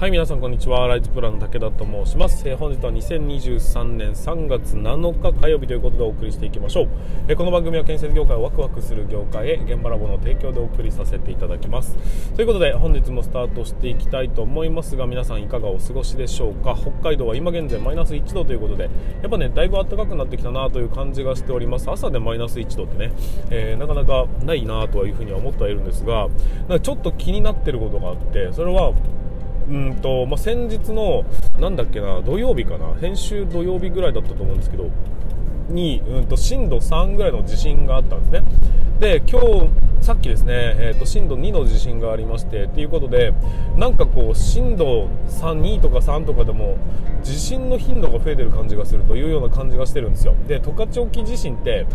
はい皆さんこんにちは。ライズプランの武田と申します、えー、本日は2023年3月7日火曜日ということでお送りしていきましょう、えー、この番組は建設業界をワクワクする業界へ現場ラボの提供でお送りさせていただきます。ということで本日もスタートしていきたいと思いますが皆さんいかがお過ごしでしょうか？北海道は今現在マイナス1度ということでやっぱねだいぶ暖かくなってきたなという感じがしております。朝でマイナス1度ってね、えー、なかなかないなというふうには思ってはいるんですがちょっと気になってることがあってそれはうんと、まあ、先日の、なんだっけな、土曜日かな、編集土曜日ぐらいだったと思うんですけど、に、うんと、震度3ぐらいの地震があったんですね。で、今日、さっきですね、えーと、震度2の地震がありましてということでなんかこう震度3 2とか3とかでも地震の頻度が増えてる感じがするというような感じがしてるんですよで十勝沖地震って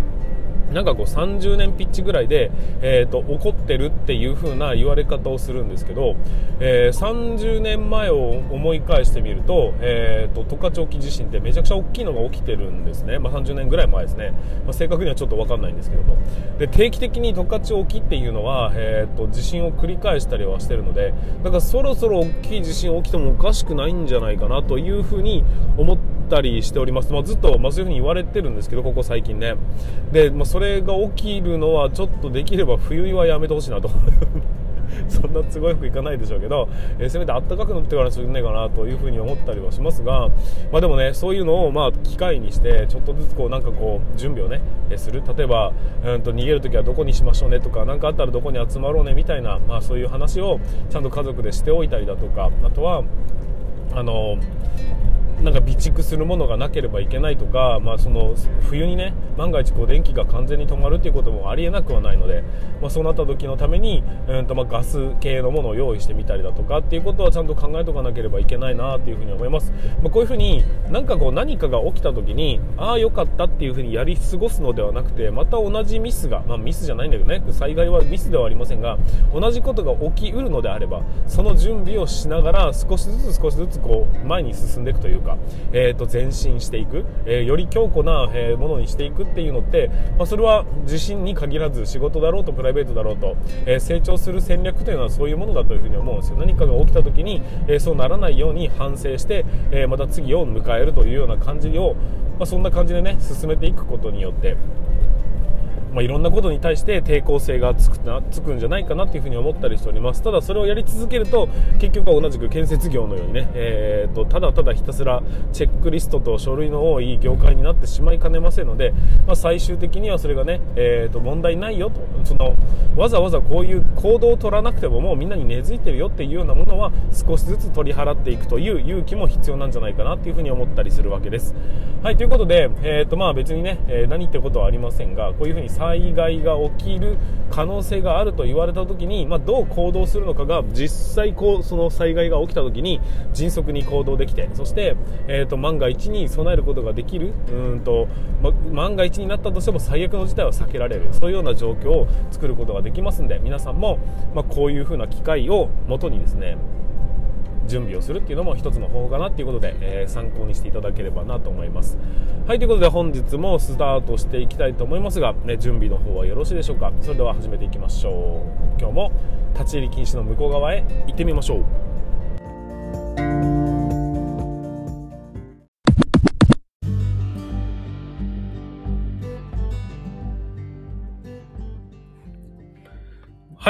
なんかこう30年ピッチぐらいで、えーと、起こってるっていう風な言われ方をするんですけど、えー、30年前を思い返してみると,、えーと、十勝沖地震ってめちゃくちゃ大きいのが起きてるんですね、まあ、30年ぐらい前ですね、まあ、正確にはちょっと分かんないんですけども。で定期的に十勝沖っていうのは、えーと、地震を繰り返したりはしてるのでだからそろそろ大きい地震起きてもおかしくないんじゃないかなという風に思ってたりしております、まあ、ずっと、まあ、そういう風に言われてるんですけどここ最近ね。で、まあそれが起きるのはちょっとできれば冬はやめてほしいなと。そんなすごい服いかないでしょうけど、えー、せめて暖かくなってからするねえかなというふうに思ったりはしますが、まあ、でもねそういうのをまあ機会にしてちょっとずつこうなんかこう準備をね、えする。例えば、うん、と逃げる時はどこにしましょうねとか何かあったらどこに集まろうねみたいな、まあ、そういう話をちゃんと家族でしておいたりだとかあとはあのなんか備蓄するものがなければいけないとか、まあ、その冬にね万が一こう電気が完全に止まるということもありえなくはないので、まあ、そうなった時のために、うんとまあ、ガス系のものを用意してみたりだとかっていうことはちゃんと考えておかなければいけないなというふうに思います、まあ、こういうふうになんかこう何かが起きた時にああよかったっていうふうにやり過ごすのではなくてまた同じミスが、まあ、ミスじゃないんだけどね災害はミスではありませんが同じことが起きうるのであればその準備をしながら少しずつ少しずつこう前に進んでいくというか、えー、と前進していく、えー、より強固な、え、ものにしていくっていうのって、まあ、それは自信に限らず仕事だろうとプライベートだろうと、え、成長する戦略というのはそういうものだというふうに思うんですよ。何かが起きた時に、え、そうならないように反省して、え、また次を迎えるというような感じを、まあ、そんな感じでね進めていくことによって。まあ、いろんなことに対して抵抗性がつくなつくんじゃないかなというふに思ったりしておりますただそれをやり続けると結局は同じく建設業のようにね、えーと、ただただひたすらチェックリストと書類の多い業界になってしまいかねませんので、まあ、最終的にはそれがね、えーと、問題ないよとそのわざわざこういう行動を取らなくてももうみんなに根付いてるよっていうようなものは少しずつ取り払っていくという勇気も必要なんじゃないかなというふに思ったりするわけです。はいということで、えーとまあ、別にね、えー、何ってことはありませんがこういうふうに災害が起きる可能性があると言われた時に、まあ、どう行動するのかが実際こうその災害が起きた時に迅速に行動できてそして、えーと、万が一に備えることができるうんと、ま、万が一になったとしても最悪の事態は避けられるそういうような状況を作ることができますんで皆さんも、まあ、こういうふうな機会をもとにですね準備をするっていうのも一つの方法かなっていうことで、えー、参考にしていただければなと思います。はいということで本日もスタートしていきたいと思いますが、ね、準備の方はよろしいでしょうか？それでは始めていきましょう。今日も立ち入り禁止の向こう側へ行ってみましょう。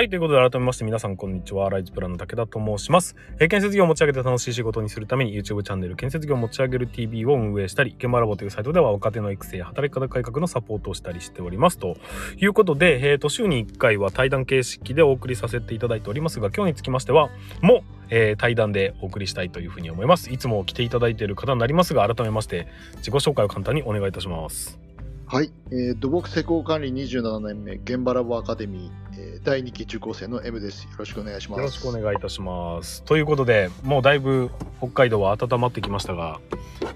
ということで、改めまして皆さん、こんにちは。ライズプランの武田と申します。えー、建設業を持ち上げて楽しい仕事にするために YouTube チャンネル、建設業を持ち上げる TV を運営したり、現場ラボというサイトでは若手の育成や働き方改革のサポートをしたりしております。ということで、えー、と、週に1回は対談形式でお送りさせていただいておりますが、今日につきましては、もう、えー、対談でお送りしたいというふうに思います。いつも来ていただいている方になりますが、改めまして、自己紹介を簡単にお願いいたします。はい、えー、土木施工管理27年目、現場ラボアカデミー、えー、第2期受講生の M です。よろしくお願いします。よろしくお願いいたします。ということで、もうだいぶ北海道は温まってきましたが、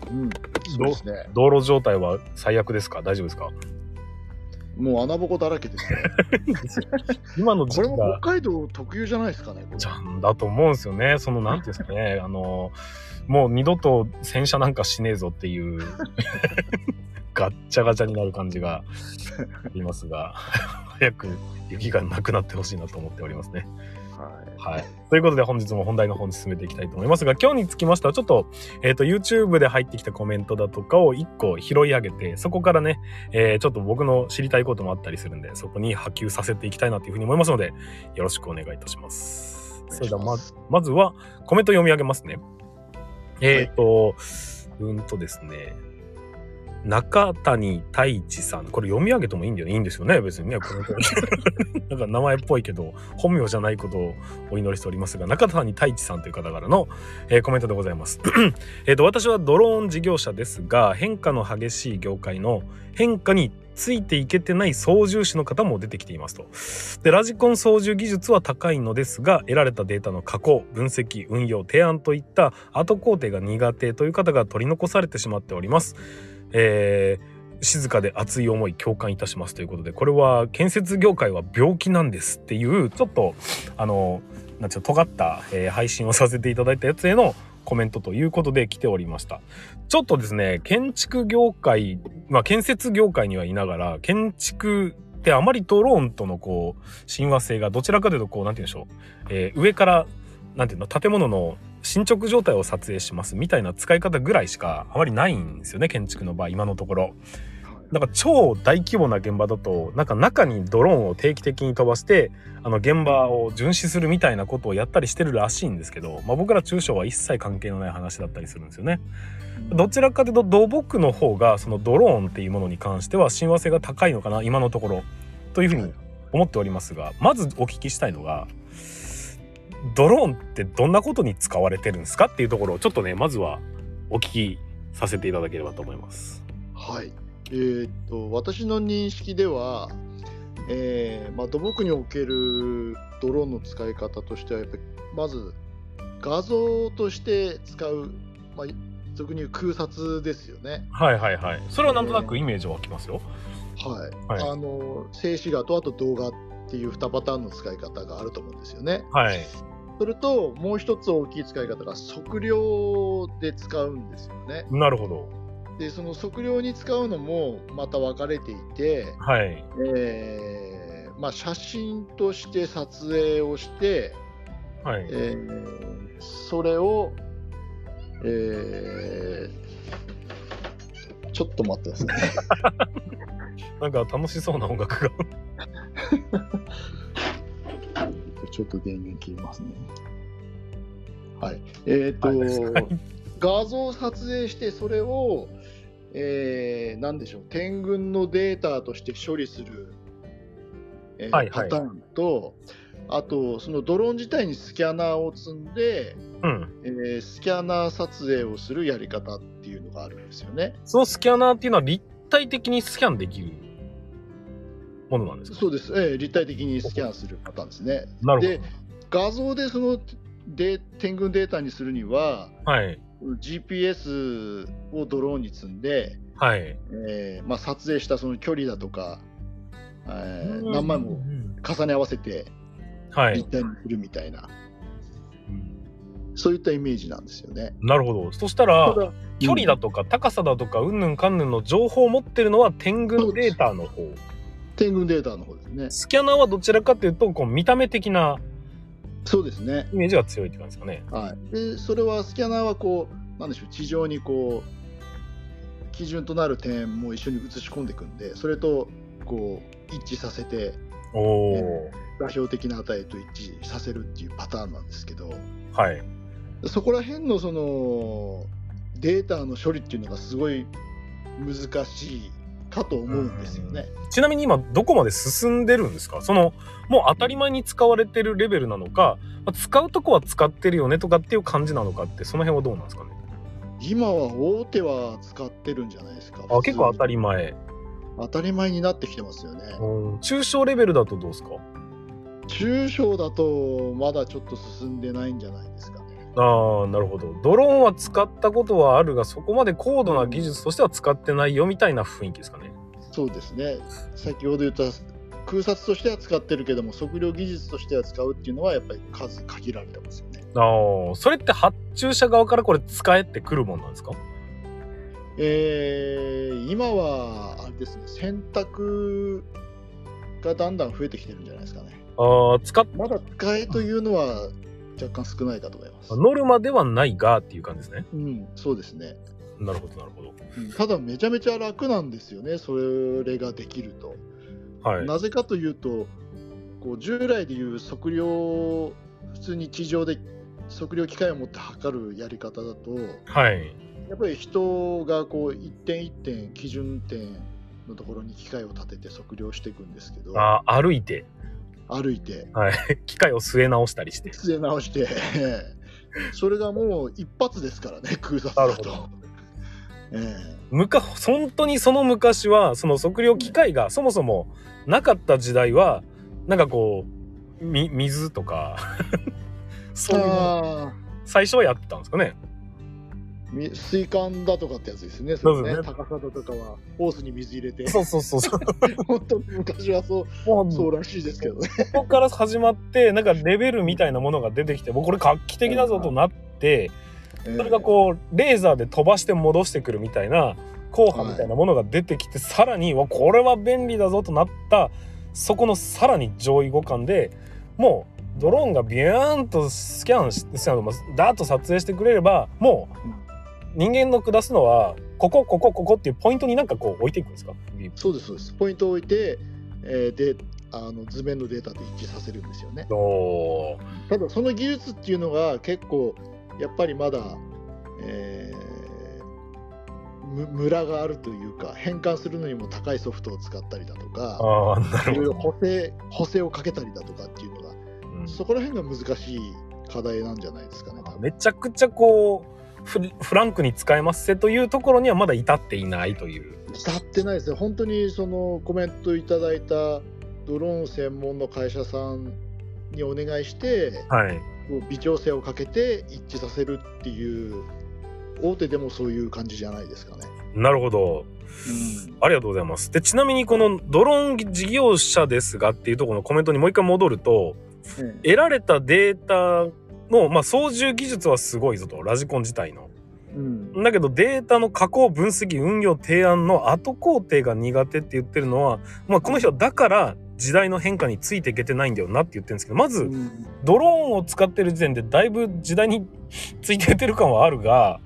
うん、そうですね。道路状態は最悪ですか？大丈夫ですか？もう穴ぼこだらけですね。今のこれも北海道特有じゃないですかね。じゃんだと思うんですよね。その、なんていうんですかね。あの、もう二度と洗車なんかしねえぞっていう。ガッチャガチャになる感じがありますが。早く雪がなくなってほしいなと思っておりますね。はい。はい。ということで本日も本題の方に進めていきたいと思いますが、今日につきましてはちょっと、えっ、と、YouTube で入ってきたコメントだとかを1個拾い上げて、そこからね、えーちょっと僕の知りたいこともあったりするんで、そこに波及させていきたいなというふうに思いますので、よろしくお願いいたします。それではまず、まずはコメント読み上げますね。えっ、と、うーんとですね、中谷太一さん。これ読み上げてもいいんだよね。いいんですよね。別にね。コメントなんか名前っぽいけど、本名じゃないことをお祈りしておりますが、中谷太一さんという方からの、えーコメントでございます。えっと、私はドローン事業者ですが、変化の激しい業界の変化についていけてない操縦士の方も出てきていますと。で、ラジコン操縦技術は高いのですが、得られたデータの加工、分析、運用、提案といった後工程が苦手という方が取り残されてしまっております。えー静かで熱い思い共感いたしますということでこれは建設業界は病気なんですっていうちょっとあのなんちゅう尖った、えー配信をさせていただいたやつへのコメントということで来ておりました。ちょっとですね建築業界まあ建設業界にはいながら建築ってあまりドローンとのこう親和性がどちらかというとこうなんて言うんでしょう、えー上からなんていうの建物の進捗状態を撮影しますみたいな使い方ぐらいしかあまりないんですよね建築の場合今のところ。なんか超大規模な現場だとなんか中にドローンを定期的に飛ばしてあの現場を巡視するみたいなことをやったりしてるらしいんですけど、まあ、僕ら中小は一切関係のない話だったりするんですよね。どちらかというと土木の方がそのドローンっていうものに関しては親和性が高いのかな今のところというふうに思っておりますがまずお聞きしたいのがドローンってどんなことに使われてるんですかっていうところをちょっとねまずはお聞きさせていただければと思います。はい。えーっと、私の認識では、えーまあ、土木におけるドローンの使い方としては、やっぱりまず画像として使う、まあ、俗に言う空撮ですよね。はいはいはい。それはなんとなくイメージは湧きますよ。はい。はいあの、静止画とあと動画っていう2パターンの使い方があると思うんですよね。はい。それと、もう一つ大きい使い方が測量で使うんですよね。なるほど。で、その測量に使うのもまた分かれていて、はい。えーまあ、写真として撮影をして、はい。えーそれを、えーちょっと待ってくださいね。なんか楽しそうな音楽が。ちょっと電源切りますね。はい。えっ、と、はい画像を撮影して、それを、えー、なんでしょう、点群のデータとして処理する、えーはいはいパターンと、あと、そのドローン自体にスキャナーを積んで、うん。えースキャナー撮影をするやり方っていうのがあるんですよね。そのスキャナーっていうのは立体的にスキャンできるものなんですか？そうです、えー立体的にスキャンするパターンですね。なるで、画像でそので点群データにするには、ほど。はい。GPS をドローンに積んで、はい。えーまあ、撮影したその距離だとか、えーうん何枚も重ね合わせてはい立。体にするみたいな、そういったイメージなんですよね。なるほど。そしたら、距離だとか高さだとかうんぬんかんぬんの情報を持ってるのは点群データの方。点群データの方ですね。スキャナーはどちらかというと、こう見た目的なそうですね。イメージが強いって感じですかね。はい、でそれはスキャナーはこう、なんでしょう、地上にこう、基準となる点も一緒に映し込んでいくんで、それとこう一致させて、おお、画標的な値と一致させるっていうパターンなんですけど、はい。そこら辺のそのデータの処理っていうのがすごい難しいかと思うんですよね。ちなみに今どこまで進んでるんですか？そのもう当たり前に使われてるレベルなのかまあ使うとこは使ってるよねとかっていう感じなのかってその辺はどうなんですかね？今は大手は使ってるんじゃないですか？あ結構当たりり前当たり前になってきてますよね。うん中小レベルだとどうですか？中小だとまだちょっと進んでないんじゃないですかね。ああなるほどドローンは使ったことはあるがそこまで高度な技術としては使ってないよみたいな雰囲気ですかねそうですね。先ほど言った空撮としては使ってるけども測量技術としては使うっていうのはやっぱり数限られてますよね。ああそれって発注者側からこれ使えってくるもんなんですか？えー今はあれですね選択がだんだん増えてきてるんじゃないですかね。ああ、使っ、まだ使えというのは若干少ないかと思います。ノルマではないがっていう感じですね。うん、そうですね。なるほど、なるほど。うんただめちゃめちゃ楽なんですよね、それができると。はい。なぜかというと、こう従来でいう測量、普通に地上で測量機械を持って測るやり方だと、はい。やっぱり人がこう一点一点、基準点のところに機械を立てて測量していくんですけど、あー歩いて、歩いて、はい。機械を据え直したりして。据え直して、それがもう一発ですからね、空撮だとなるほど。ええ昔、本当にその昔は、その測量機械がそもそもなかった時代は、なんかこう、み、水とか、そういう最初はやってたんですかね。水管だとかってやつですね、そうですね。れ高さだとかは、ホースに水入れて、そうそうそうそう。本当に昔はそうそうらしいですけどね。ここから始まって、なんかレベルみたいなものが出てきて、もうこれ画期的だぞとなって、それがこう、レーザーで飛ばして戻してくるみたいな、硬派みたいなものが出てきて、さらに、わ、これは便利だぞとなった、そこのさらに上位互換で、もう、ドローンがビューンとスキャンして、スキャンまあダーッと撮影してくれれば、もう、人間の下すのは、ここ、ここ、ここっていうポイントになんかこう置いていくんですか？そうです、そうです。ポイントを置いて、えーであの図面のデータと一致させるんですよね。ただ、その技術っていうのが結構、やっぱりまだ、えーむムラがあるというか、変換するのにも高いソフトを使ったりだとか。いろいろ補正補正をかけたりだとかっていうのが、うんそこら辺が難しい課題なんじゃないですかね。めちゃくちゃこうフフランクに使えますせというところにはまだ至っていないという。至ってないですね、本当にそのコメントいただいたドローン専門の会社さんにお願いして、はい。微調整をかけて一致させるっていう、大手でもそういう感じじゃないですかね。なるほど。ありがとうございます。で、ちなみにこのドローン事業者ですがっていうところのコメントにもう一回戻ると、うん得られたデータの、まあ、操縦技術はすごいぞと、ラジコン自体の。うんだけどデータの加工、分析、運用、提案の後工程が苦手って言ってるのは、まあ、この人はだから時代の変化についていけてないんだよなって言ってるんですけど、まず、うんドローンを使ってる時点でだいぶ時代についてってる感はあるが、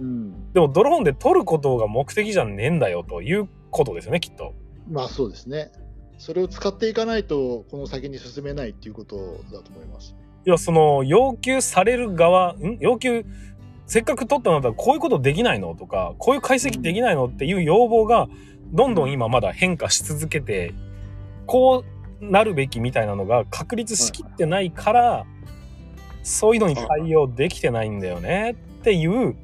うんでもドローンで撮ることが目的じゃねえんだよということですよね、きっと。まあそうですね。それを使っていかないと、この先に進めないっていうことだと思います。いや、その、要求される側、ん？要求、せっかく撮ったのだったらこういうことできないのとか、こういう解析できないのっていう要望が、どんどん今まだ変化し続けて、こうなるべきみたいなのが確立しきってないから、そういうのに対応できてないんだよねっていう、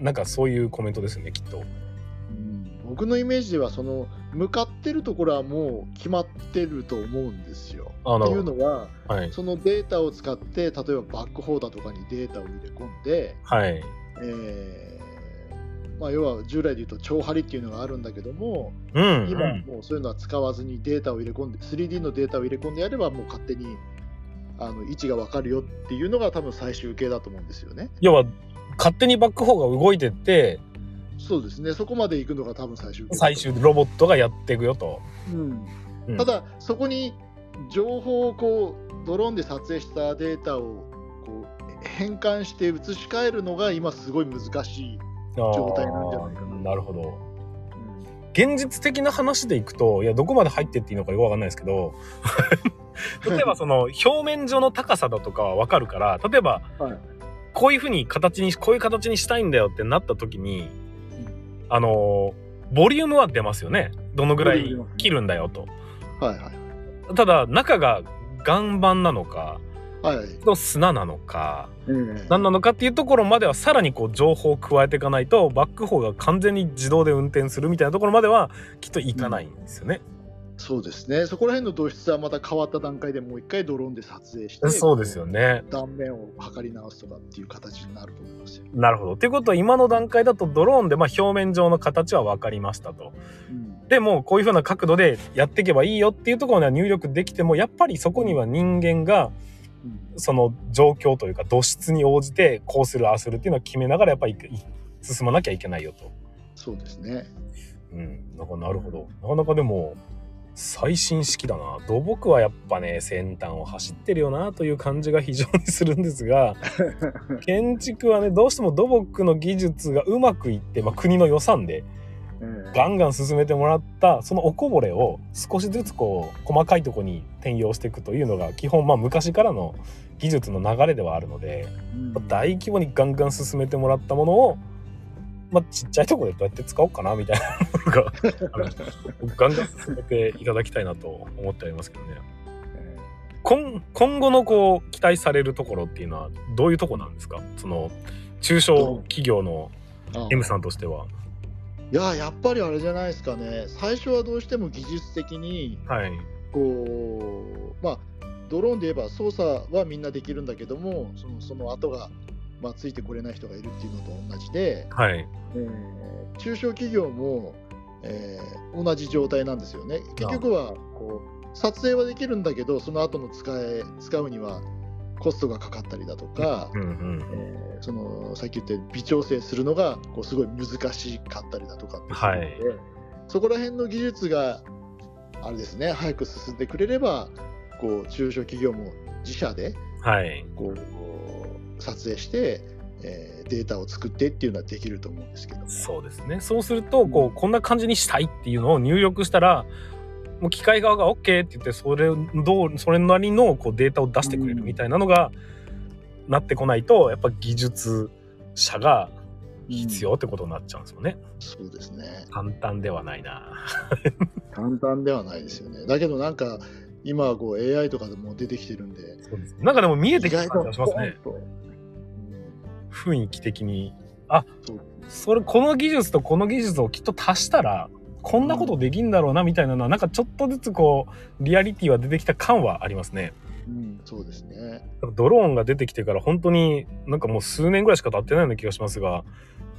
なんかそういうコメントですよね、きっと。僕のイメージではその向かってるところはもう決まってると思うんですよ。っていうのははい。そのデータを使って例えばバックホーダーとかにデータを入れ込んで、はい。えーまあ、要は従来で言うと超張りっていうのがあるんだけどもうん、今うん。もうそういうのは使わずにデータを入れ込んで 3D のデータを入れ込んでやればもう勝手にあの位置が分かるよっていうのが多分最終形だと思うんですよね。要は、勝手にバックホーが動いてって、そうですね。そこまで行くのが多分最終最終ロボットがやっていくよと。うん。うん。ただそこに情報をこうドローンで撮影したデータをこう変換して移し替えるのが今すごい難しい、状態なんじゃないかな。なるほど。現実的な話でいくと、いや、どこまで入ってっていいのかよくわかんないですけど、例えばその表面上の高さだとかはわかるから、例えば、はい。こういうふうに形に、こういう形にしたいんだよってなった時に、あのー、ボリュームは出ますよね。どのぐらい切るんだよと。はいはいただ、中が岩盤なのか、はいはい、の砂なのか、ええ何なのかっていうところまではさらにこう情報を加えていかないとバックホーが完全に自動で運転するみたいなところまではきっといかないんですよね。そうですねそこら辺の導出はまた変わった段階でもう一回ドローンで撮影してそうですよね。断面を測り直すとかっていう形になると思いますよ。なるほど。っていうことは今の段階だとドローンでまあ表面上の形は分かりましたと。うんでもこういう風な角度でやっていけばいいよっていうところには入力できてもやっぱりそこには人間がうんその状況というか土質に応じてこうするああするっていうのは決めながらやっぱり進まなきゃいけないよと。そうですね。うん、なんかなるほど。なかなかでも、最新式だな。土木はやっぱね先端を走ってるよなという感じが非常にするんですが 建築はねどうしても土木の技術がうまくいって、まあ、国の予算でガンガン進めてもらったそのおこぼれを少しずつこう細かいとこに転用していくというのが基本まあ昔からの技術の流れではあるので、まあ大規模にガンガン進めてもらったものを、まあ、ちっちゃいところでどうやって使おうかなみたいなのが ガンガン進めていただきたいなと思っておりますけどね。今今後のこう期待されるところっていうのはどういうとこなんですか？その中小企業のあ M さんとしては。いややっぱりあれじゃないですかね最初はどうしても技術的にはい。こうまあドローンで言えば操作はみんなできるんだけどもそのその後が、まあ、ついてこれない人がいるっていうのと同じで、はい。えー中小企業も、えー同じ状態なんですよね結局はこう撮影はできるんだけどその後の使え使うにはコストがかかったりだとか、うんうん。えーそのさっき言った微調整するのがこうすごい難しかったりだとかってするので、そこら辺の技術があれですね早く進んでくれればこう中小企業も自社ではい。こう撮影して、えーデータを作ってっていうのはできると思うんですけどもそうですね。そうすると、こう、こんな感じにしたいっていうのを入力したら、もう機械側が OK って言って、それどう、それなりのこうデータを出してくれるみたいなのが、なってこないと、やっぱ技術者が必要ってことになっちゃうんですよね。そうですね簡単ではないな。簡単ではないですよねだけどなんか今はこう AI とかでも出てきてるんでそうですなんかでも見えて意きた感じがしますね。雰囲気的に。そうそれ、この技術とこの技術をきっと足したら、こんなことできんだろうなみたいなのは、なんかちょっとずつこう、リアリティは出てきた感はありますね。うん、そうですねドローンが出てきてから本当になんかもう数年ぐらいしか経ってないような気がしますが、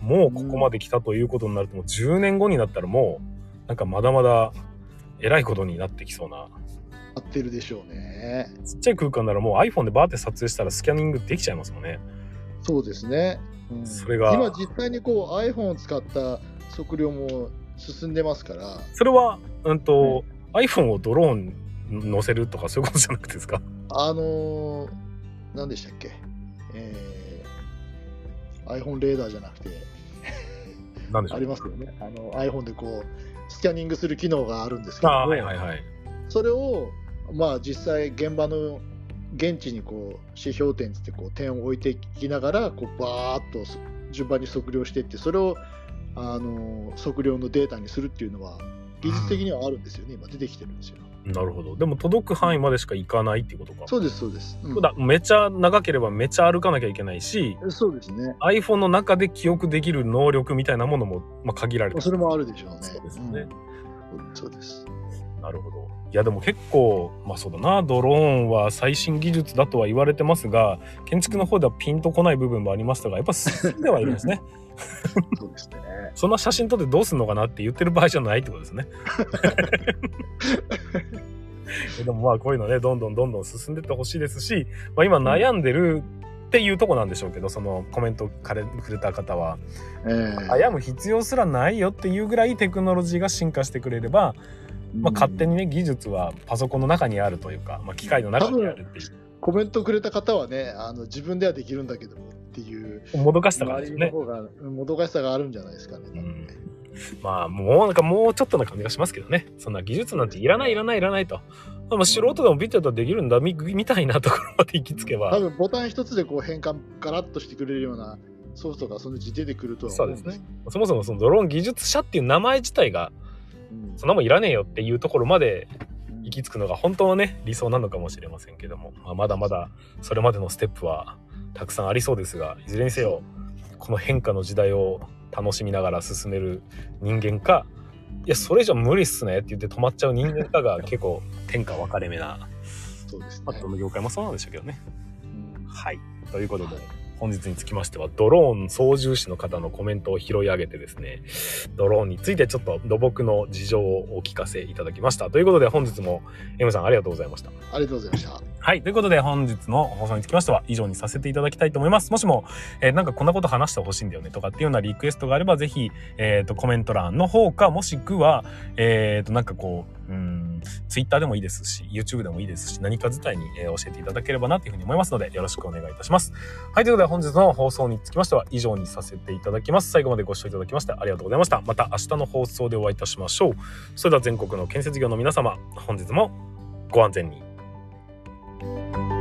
もうここまで来たということになるともう10年後になったらもう、なんかまだまだ偉いことになってきそうな。合ってるでしょうねちっちゃい空間ならもう iPhone でバーって撮影したらスキャニングできちゃいますもんね。そうですね、うん。それが。今実際にこう iPhone を使った測量も進んでますから。それは、うんと、iPhone をドローン乗せるとかそういうことじゃなくてですか？あのー、何でしたっけ、えー iPhone レーダーじゃなくて。でしょう？ますよね。あの iPhone でこうスキャニングする機能があるんですけどはいはい。それをまあ実際現場の現地にこう指標点つってこう点を置いていきながらこうバーッと順番に測量していってそれをあの測量のデータにするっていうのは技術的にはあるんですよね、今出てきてるんですよ。なるほど。でも届く範囲までしか行かないっていうことか。そうですそうです。うんだめちゃ長ければめちゃ歩かなきゃいけないし、そうですね。iPhone の中で記憶できる能力みたいなものも、まあ、限られてるそれもあるでしょうね。そうですねうんそうです。なるほど。いやでも結構まあそうだなドローンは最新技術だとは言われてますが建築の方ではピンとこない部分もありましたがやっぱ進んではいるんですね。そうですね。そんな写真撮ってどうすんのかなって言ってる場合じゃないってことですね。でもまあこういうのねどんどんどんどん進んでってほしいですし、まあ、今悩んでるっていうとこなんでしょうけどそのコメントくれくれた方はえー悩む必要すらないよっていうぐらいテクノロジーが進化してくれれば、まあ、勝手にね技術はパソコンの中にあるというか、まあ、機械の中にあるっていコメントくれた方はね、あの自分ではできるんだけどもっていううもどかしさがあるんじゃないですかね。うん。まあもうなんかもうちょっとな感じがしますけどね。そんな技術なんていらないいらないいらないと、まあ、素人でもビットだとできるんだみみたいなところまで行き着けば。多分ボタン一つでこう変換ガラッとしてくれるようなソフトがそのうち出てくるとは思うんそうですね。そもそもそのドローン技術者っていう名前自体がうんそんなもんいらねえよっていうところまで行き着くのが本当はね理想なのかもしれませんけども、まあ、まだまだそれまでのステップはたくさんありそうですがいずれにせよこの変化の時代を楽しみながら進める人間かいやそれ以上無理っすねって言って止まっちゃう人間かが 結構天下分かれ目な、そうですねまあ、どの業界もそうなんでしょうけどね。うんはい。ということで、本日につきましては、ドローン操縦士の方のコメントを拾い上げてですね、ドローンについてちょっと土木の事情をお聞かせいただきました。ということで、本日も M さんありがとうございました。ありがとうございました。はい。ということで、本日の放送につきましては以上にさせていただきたいと思います。もしも、えーなんかこんなこと話してほしいんだよねとかっていうようなリクエストがあれば、ぜひ、えっ、と、コメント欄の方か、もしくは、えっ、と、なんかこう、うーん、Twitter でもいいですし、YouTube でもいいですし、何か自体に、え教えていただければなというふうに思いますので、よろしくお願いいたします。はい、ということで本日の放送につきましては以上にさせていただきます。最後までご視聴いただきましてありがとうございました。また明日の放送でお会いいたしましょう。それでは全国の建設業の皆様、本日もご安全に。